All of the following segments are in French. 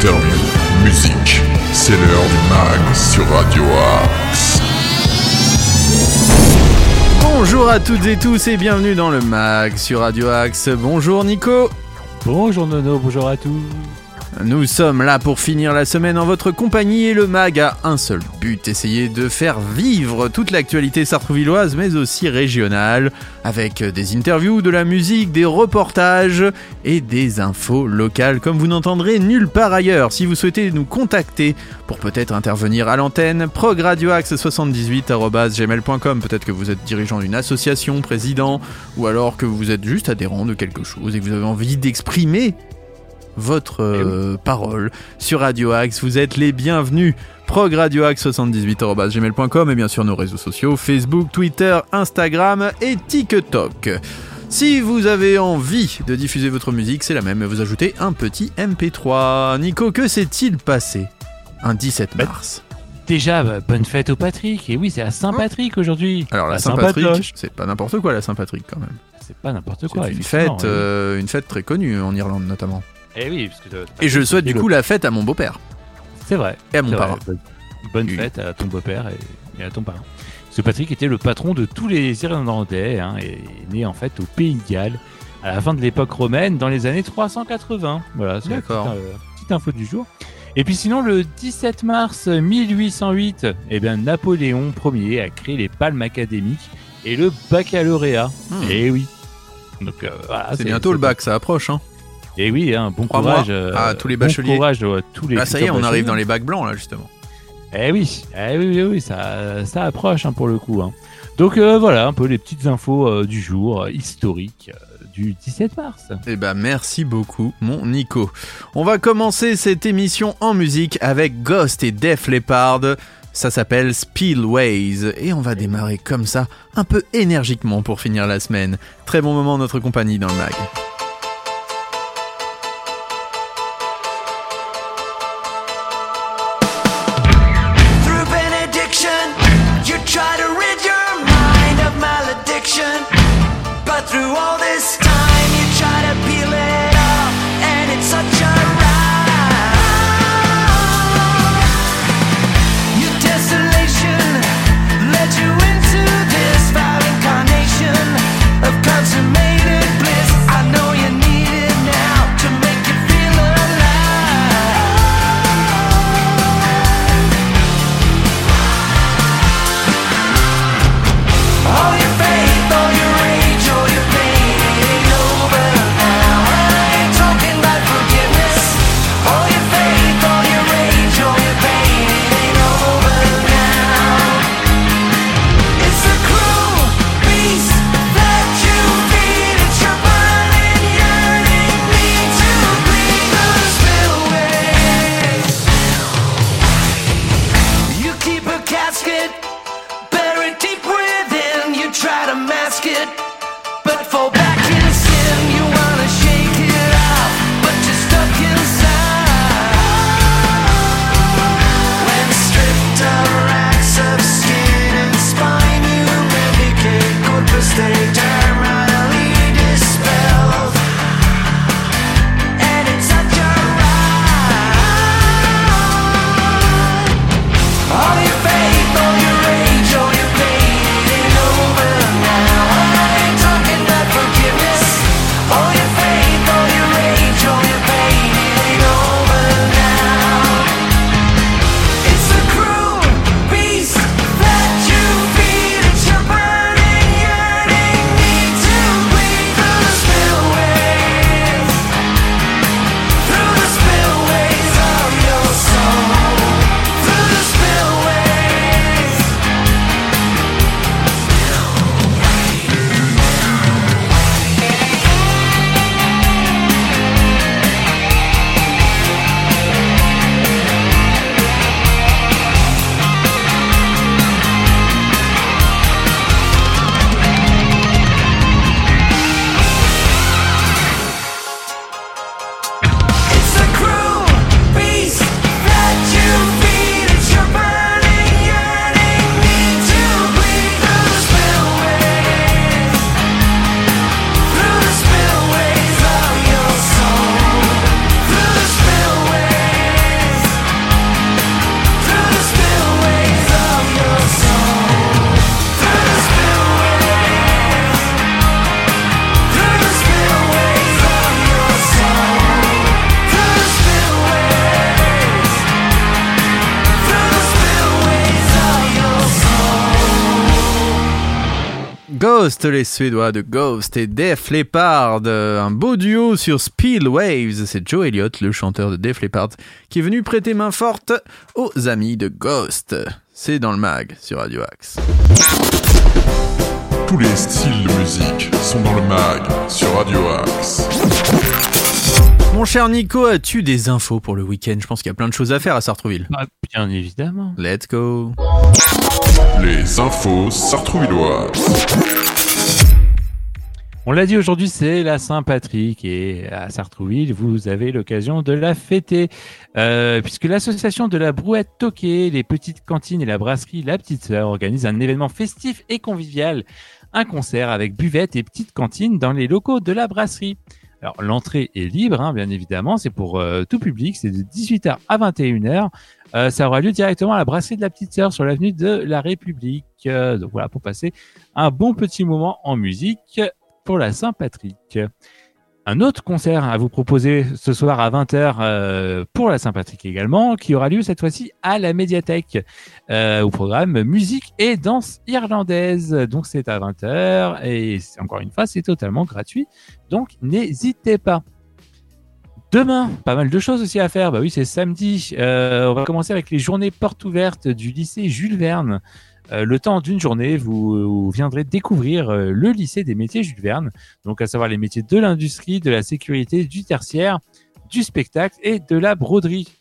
interviews, musique. C'est l'heure du mag sur Radio Axe. Bonjour à toutes et tous et bienvenue dans le mag sur Radio Axe. Bonjour Nico. Bonjour Nono, bonjour à tous. Nous sommes là pour finir la semaine en votre compagnie et le MAG a un seul but, essayer de faire vivre toute l'actualité sartrouvilloise mais aussi régionale, avec des interviews, de la musique, des reportages et des infos locales comme vous n'entendrez nulle part ailleurs. Si vous souhaitez nous contacter pour peut-être intervenir à l'antenne, progradioaxe78.gmail.com Peut-être que vous êtes dirigeant d'une association, président, ou alors que vous êtes juste adhérent de quelque chose et que vous avez envie d'exprimer votre euh, parole sur Radio Axe. Vous êtes les bienvenus. progradioaxe78.gmail.com et bien sûr nos réseaux sociaux Facebook, Twitter, Instagram et TikTok. Si vous avez envie de diffuser votre musique, c'est la même, vous ajoutez un petit MP3. Nico, que s'est-il passé un 17 mars? Déjà, bah, bonne fête au Patrick. Et oui, c'est à Saint-Patrick aujourd'hui. Alors la Saint-Patrick, c'est pas n'importe quoi la Saint-Patrick quand même. C'est pas n'importe quoi. C'est une fête, euh, une fête très connue en Irlande notamment. Eh oui, parce que. Et je souhaite du coup la fête à mon beau-père C'est vrai. et à mon parrain. Bonne- Oui. fête à ton beau-père et, et à ton parrain. Que Patrick était le patron de tous les Irlandais hein, et est né en fait au Pays de Galles à la fin de l'époque romaine dans les années 380. Voilà, c'est la petite, euh, petite info du jour. Et puis sinon, le 17 mars 1808, eh bien, Napoléon Ier a créé les palmes académiques et le baccalauréat. Hmm. Et oui. Donc euh, voilà, C'est bientôt le bac, ça approche. Hein. Et oui, hein, bon Trois courage euh, à tous les bon bacheliers. courage à tous les Là, ça y est, on arrive dans les bacs blancs là justement. Eh oui, eh oui, oui, oui, ça, ça approche hein, pour le coup. hein. Donc euh, voilà, un peu les petites infos euh, du jour euh, historique euh, du 17 mars. Eh ben merci beaucoup mon Nico. On va commencer cette émission en musique avec Ghost et Def Leppard. Ça s'appelle Spillways et on va démarrer comme ça, un peu énergiquement pour finir la semaine. Très bon moment en notre compagnie dans le mag. All this Ghost, les Suédois de Ghost et Def Leppard, un beau duo sur Speed Waves. C'est Joe Elliott, le chanteur de Def Leppard, qui est venu prêter main forte aux amis de Ghost. C'est dans le mag sur Radio Axe. Tous les styles de musique sont dans le mag sur Radio Axe. Mon cher Nico, as-tu des infos pour le week-end? Je pense qu'il y a plein de choses à faire à Sartrouville. Bah, bien évidemment. Let's go Les infos sartrouvilloises. On l'a dit aujourd'hui, c'est la Saint-Patrick et à Sartrouville, vous avez l'occasion de la fêter euh, puisque l'association de la Brouette Toquée, les petites cantines et la brasserie La Petite Sœur organisent un événement festif et convivial, un concert avec buvette et petite cantine dans les locaux de la brasserie. Alors l'entrée est libre, hein, bien évidemment, c'est pour euh, tout public, c'est de 18h à 21h. Euh, ça aura lieu directement à la brasserie de la Petite Sœur sur l'avenue de la République. Euh, donc voilà, pour passer un bon petit moment en musique pour la Saint-Patrick. Un autre concert à vous proposer ce soir à 20h euh, pour la Saint-Patrick également, qui aura lieu cette fois-ci à la médiathèque euh, au programme musique et danse irlandaise. Donc c'est à 20h et encore une fois c'est totalement gratuit. Donc n'hésitez pas. Demain, pas mal de choses aussi à faire. Bah oui, c'est samedi. Euh, on va commencer avec les journées portes ouvertes du lycée Jules Verne. Euh, le temps d'une journée, vous, viendrez découvrir euh, le lycée des métiers Jules Verne, donc à savoir les métiers de l'industrie, de la sécurité, du tertiaire, du spectacle et de la broderie.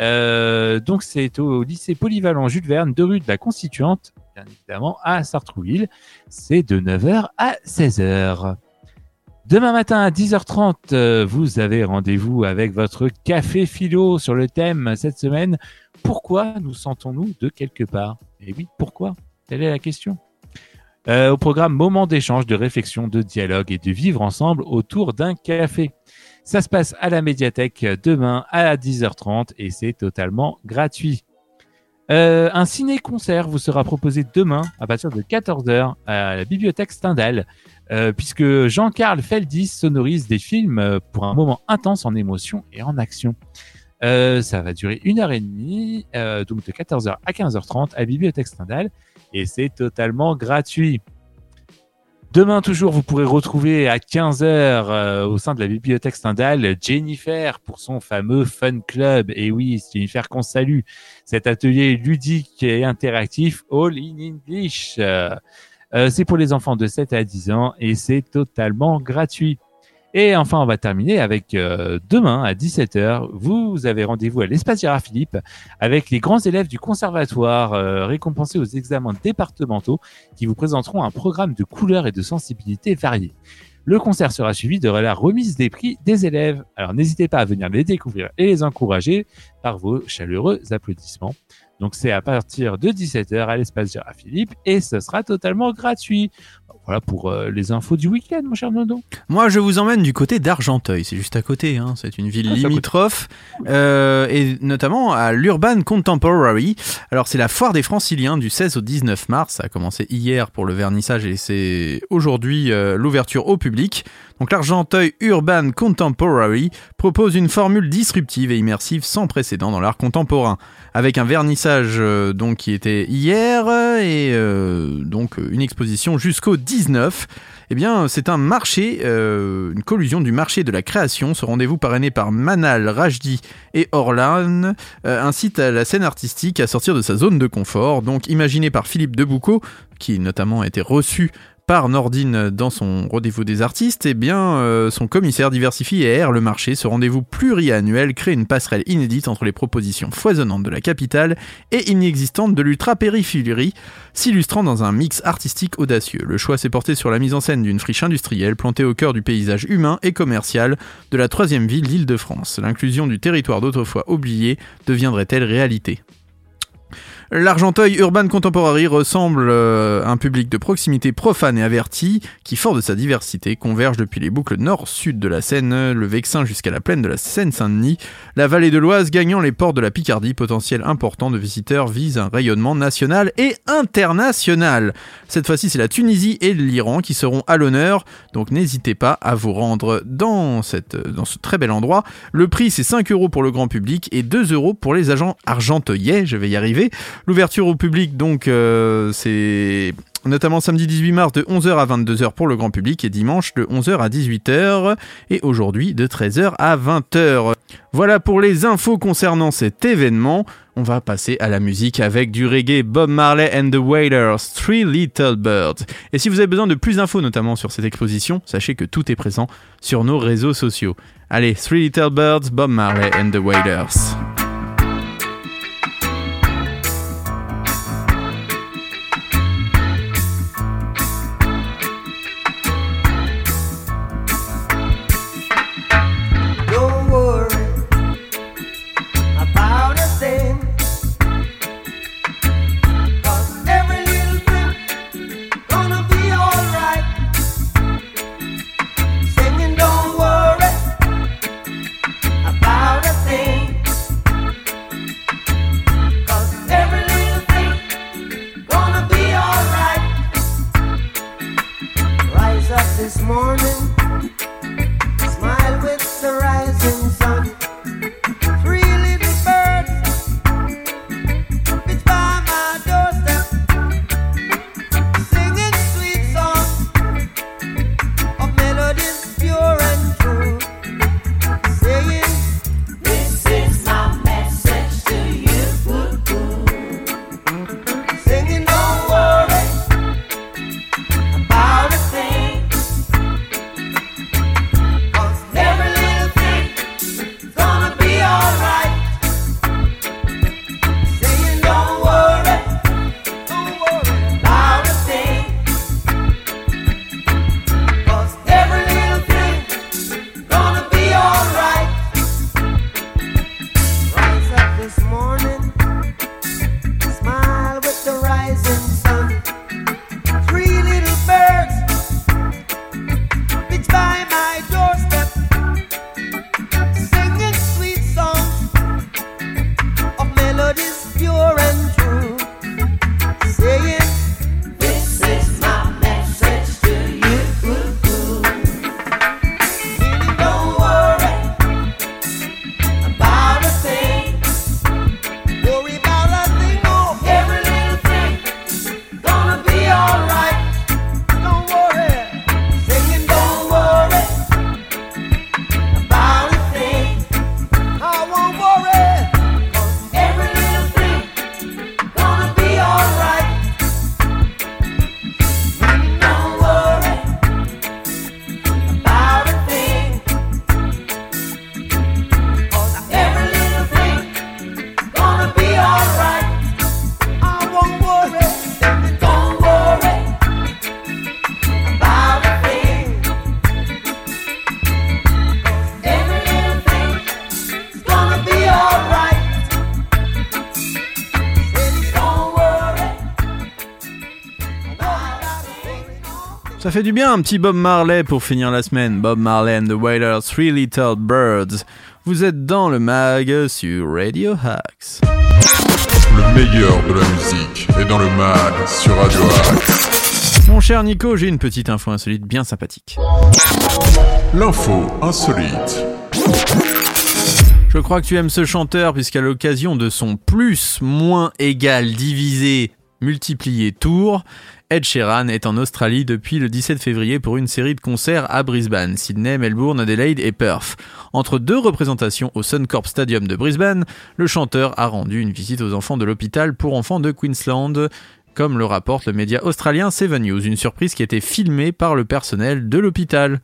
Euh, donc c'est au lycée polyvalent Jules Verne de rue de la Constituante, bien évidemment à Sartrouville. C'est de 9h à 16h. Demain matin à 10h30, euh, vous avez rendez-vous avec votre café philo sur le thème cette semaine. Pourquoi nous sentons-nous de quelque part? Et oui, pourquoi? Telle est la question. Euh, au programme Moment d'échange, de réflexion, de dialogue et de vivre ensemble autour d'un café. Ça se passe à la médiathèque demain à 10h30 et c'est totalement gratuit. Euh, un ciné-concert vous sera proposé demain à partir de 14h à la bibliothèque Stendhal, euh, puisque Jean-Carl Feldis sonorise des films euh, pour un moment intense en émotion et en action. Euh, ça va durer une heure et demie, euh, donc de 14h à 15h30 à bibliothèque Stendhal, et c'est totalement gratuit. Demain toujours, vous pourrez retrouver à 15h euh, au sein de la bibliothèque Stendhal Jennifer pour son fameux Fun Club. Et oui, c'est Jennifer qu'on salue. Cet atelier ludique et interactif All in English. Euh, c'est pour les enfants de 7 à 10 ans et c'est totalement gratuit. Et enfin, on va terminer avec euh, demain à 17h. Vous avez rendez-vous à l'espace Gérard Philippe avec les grands élèves du conservatoire euh, récompensés aux examens départementaux qui vous présenteront un programme de couleurs et de sensibilité variées. Le concert sera suivi de la remise des prix des élèves. Alors n'hésitez pas à venir les découvrir et les encourager par vos chaleureux applaudissements. Donc c'est à partir de 17h à l'espace Gérard Philippe et ce sera totalement gratuit. Voilà pour euh, les infos du week-end, mon cher Nodo. Moi, je vous emmène du côté d'Argenteuil. C'est juste à côté. Hein. C'est une ville Ah, limitrophe, euh, et notamment à l'Urban Contemporary. Alors, c'est la foire des Franciliens du 16 au 19 mars. Ça a commencé hier pour le vernissage et c'est aujourd'hui euh, l'ouverture au public. Donc, l'Argenteuil Urban Contemporary propose une formule disruptive et immersive sans précédent dans l'art contemporain, avec un vernissage donc qui était hier et donc une exposition jusqu'au 19. Eh bien, c'est un marché, euh, une collusion du marché de la création. Ce rendez-vous parrainé par Manal, Rajdi et Orlan euh, incite la scène artistique à sortir de sa zone de confort. Donc, imaginé par Philippe Deboucot, qui notamment a été reçu par Nordine dans son rendez-vous des artistes, eh bien, euh, son commissaire diversifie et aère le marché. Ce rendez-vous pluriannuel crée une passerelle inédite entre les propositions foisonnantes de la capitale et inexistantes de l'ultra-périphérie, s'illustrant dans un mix artistique audacieux. Le choix s'est porté sur la mise en scène d'une friche industrielle plantée au cœur du paysage humain et commercial de la troisième ville d'Île-de-France. L'inclusion du territoire d'autrefois oublié deviendrait-elle réalité? L'Argenteuil Urban Contemporary ressemble euh, à un public de proximité profane et averti qui, fort de sa diversité, converge depuis les boucles nord-sud de la Seine, le Vexin jusqu'à la plaine de la Seine-Saint-Denis, la vallée de l'Oise gagnant les ports de la Picardie, potentiel important de visiteurs vise un rayonnement national et international. Cette fois-ci, c'est la Tunisie et l'Iran qui seront à l'honneur, donc n'hésitez pas à vous rendre dans, cette, dans ce très bel endroit. Le prix, c'est 5 euros pour le grand public et 2 euros pour les agents argenteuillais, je vais y arriver. L'ouverture au public, donc, euh, c'est notamment samedi 18 mars de 11h à 22h pour le grand public et dimanche de 11h à 18h et aujourd'hui de 13h à 20h. Voilà pour les infos concernant cet événement. On va passer à la musique avec du reggae Bob Marley and the Wailers, Three Little Birds. Et si vous avez besoin de plus d'infos notamment sur cette exposition, sachez que tout est présent sur nos réseaux sociaux. Allez, Three Little Birds, Bob Marley and the Wailers. Ça fait du bien un petit Bob Marley pour finir la semaine. Bob Marley and the Wailers, Three Little Birds. Vous êtes dans le mag sur Radio Hacks. Le meilleur de la musique est dans le mag sur Radio Axe. Mon cher Nico, j'ai une petite info insolite bien sympathique. L'info insolite. Je crois que tu aimes ce chanteur puisqu'à l'occasion de son plus, moins, égal, divisé, multiplié tour, Ed Sheeran est en Australie depuis le 17 février pour une série de concerts à Brisbane, Sydney, Melbourne, Adelaide et Perth. Entre deux représentations au Suncorp Stadium de Brisbane, le chanteur a rendu une visite aux enfants de l'hôpital pour enfants de Queensland, comme le rapporte le média australien Seven News, une surprise qui a été filmée par le personnel de l'hôpital.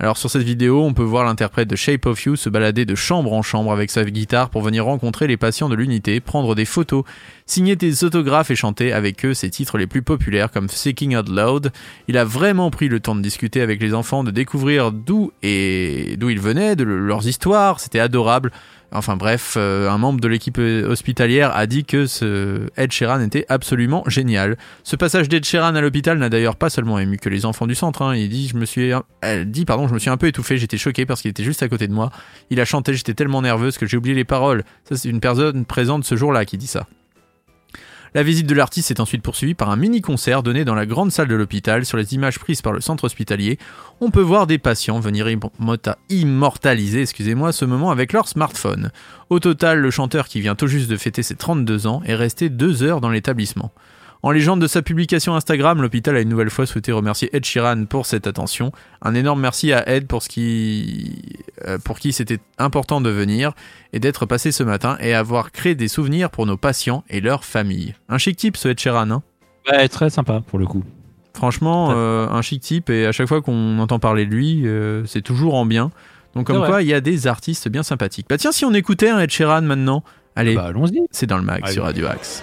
Alors sur cette vidéo, on peut voir l'interprète de Shape of You se balader de chambre en chambre avec sa guitare pour venir rencontrer les patients de l'unité, prendre des photos, signer des autographes et chanter avec eux ses titres les plus populaires comme Seeking Out Loud. Il a vraiment pris le temps de discuter avec les enfants, de découvrir d'où et d'où ils venaient, de leurs histoires, c'était adorable. Enfin bref, euh, un membre de l'équipe hospitalière a dit que ce Ed Sheeran était absolument génial. Ce passage d'Ed Sheeran à l'hôpital n'a d'ailleurs pas seulement ému que les enfants du centre. hein. Il dit, je me suis, elle dit pardon, je me suis un peu étouffé. J'étais choqué parce qu'il était juste à côté de moi. Il a chanté, j'étais tellement nerveuse que j'ai oublié les paroles. Ça, c'est une personne présente ce jour-là qui dit ça. La visite de l'artiste est ensuite poursuivie par un mini-concert donné dans la grande salle de l'hôpital. Sur les images prises par le centre hospitalier, on peut voir des patients venir immorta- immortaliser excusez-moi, ce moment avec leur smartphone. Au total, le chanteur qui vient tout juste de fêter ses 32 ans est resté deux heures dans l'établissement. En légende de sa publication Instagram, l'hôpital a une nouvelle fois souhaité remercier Ed Sheeran pour cette attention. Un énorme merci à Ed pour ce qui, euh, pour qui c'était important de venir et d'être passé ce matin et avoir créé des souvenirs pour nos patients et leurs familles. Un chic type ce Ed Sheeran, hein? Ouais, très sympa pour le coup. Franchement, euh, un chic type et à chaque fois qu'on entend parler de lui, euh, c'est toujours en bien. Donc comme quoi, il y a des artistes bien sympathiques. Bah tiens, si on écoutait un Ed Sheeran maintenant, allez, Bah, allons-y. c'est dans le mag Allez. sur Radio Axe.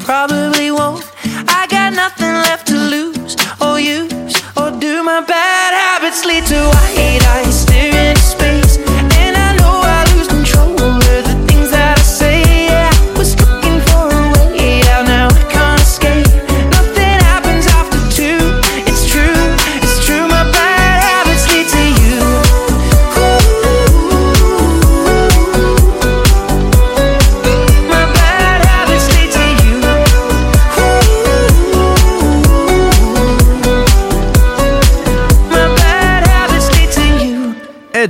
probably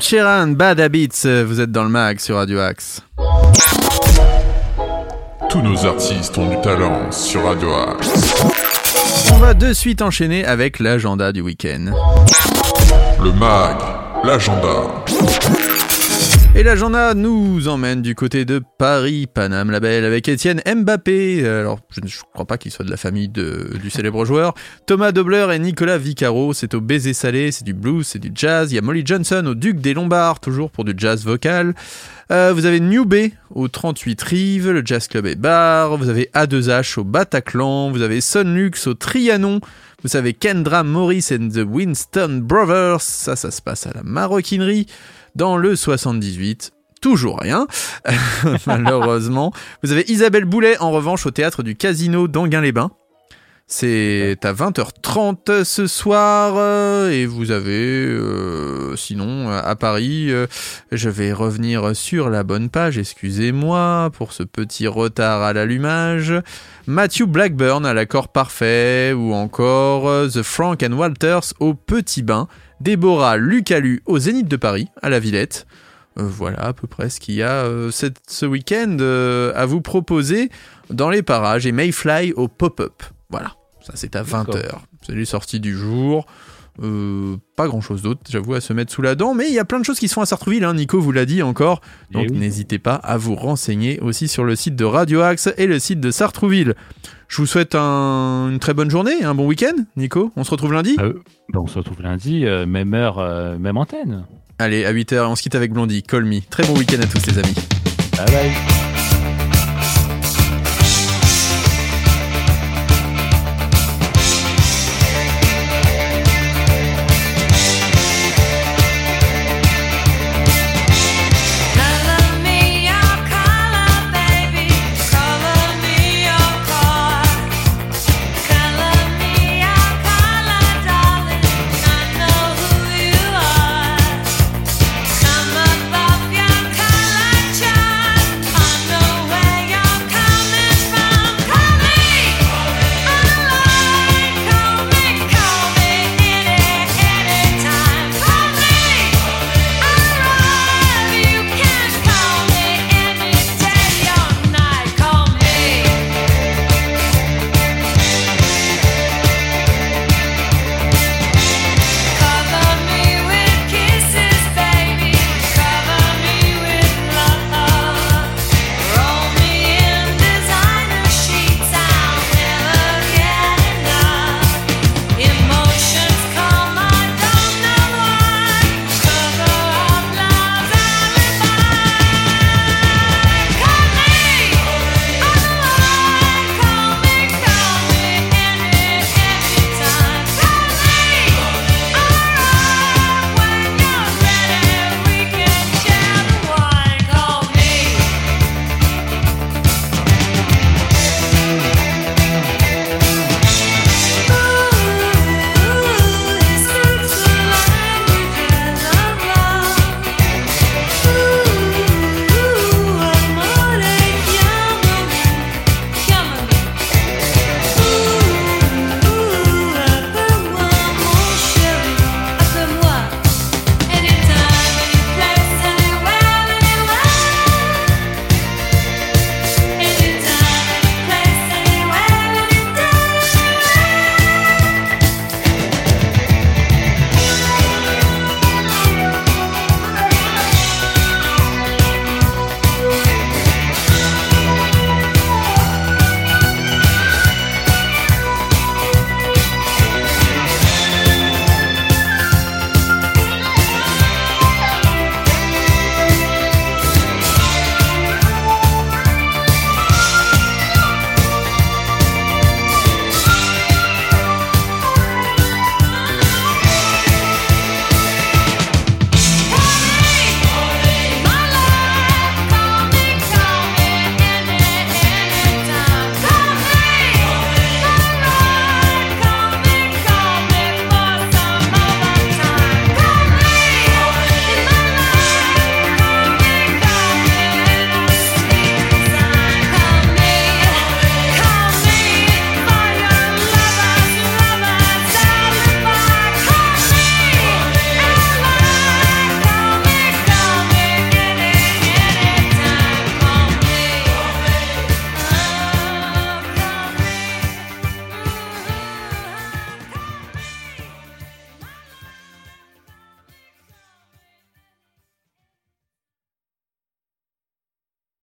Ed Sheeran, Bad Habits, euh, vous êtes dans le mag sur Radio Axe. Tous nos artistes ont du talent sur Radio Axe. On va de suite enchaîner avec l'agenda du week-end. Le MAG, l'agenda. Et l'agenda nous emmène du côté de Paris, Paname la Belle, avec Étienne Mbappé. Euh, Alors, je ne crois pas qu'il soit de la famille du célèbre joueur. Thomas Dobler et Nicolas Vicaro, c'est au baiser salé, c'est du blues, c'est du jazz. Il y a Molly Johnson au Duc des Lombards, toujours pour du jazz vocal. Euh, vous avez New Bay au 38 Rives, le Jazz Club et Bar. Vous avez A2H au Bataclan. Vous avez Sonlux au Trianon. Vous avez Kendra Morris and the Winston Brothers. Ça, ça se passe à la maroquinerie. Dans le 78, toujours rien, malheureusement. Vous avez Isabelle Boulet en revanche au théâtre du Casino d'Anguin-les-Bains. C'est à 20h30 ce soir euh, et vous avez euh, sinon à Paris, euh, je vais revenir sur la bonne page, excusez-moi pour ce petit retard à l'allumage. Matthew Blackburn à l'accord parfait ou encore The Frank and Walters au Petit Bain, Déborah Lucalu au Zénith de Paris à la Villette. Euh, voilà à peu près ce qu'il y a euh, cette- ce week-end euh, à vous proposer dans les parages et Mayfly au pop-up. Voilà, ça c'est à 20h. C'est les sorties du jour. Euh, pas grand chose d'autre, j'avoue, à se mettre sous la dent, mais il y a plein de choses qui se font à Sartrouville, hein, Nico vous l'a dit encore, donc Eh oui. n'hésitez pas à vous renseigner aussi sur le site de Radio Axe et le site de Sartrouville. Je vous souhaite un- une très bonne journée, un bon week-end, Nico. On se retrouve lundi? Euh, bon, on se retrouve lundi, euh, même heure, même antenne. Allez, à 8h, on se quitte avec Blondie, Call Me. Très bon week-end à tous les amis. Bye bye.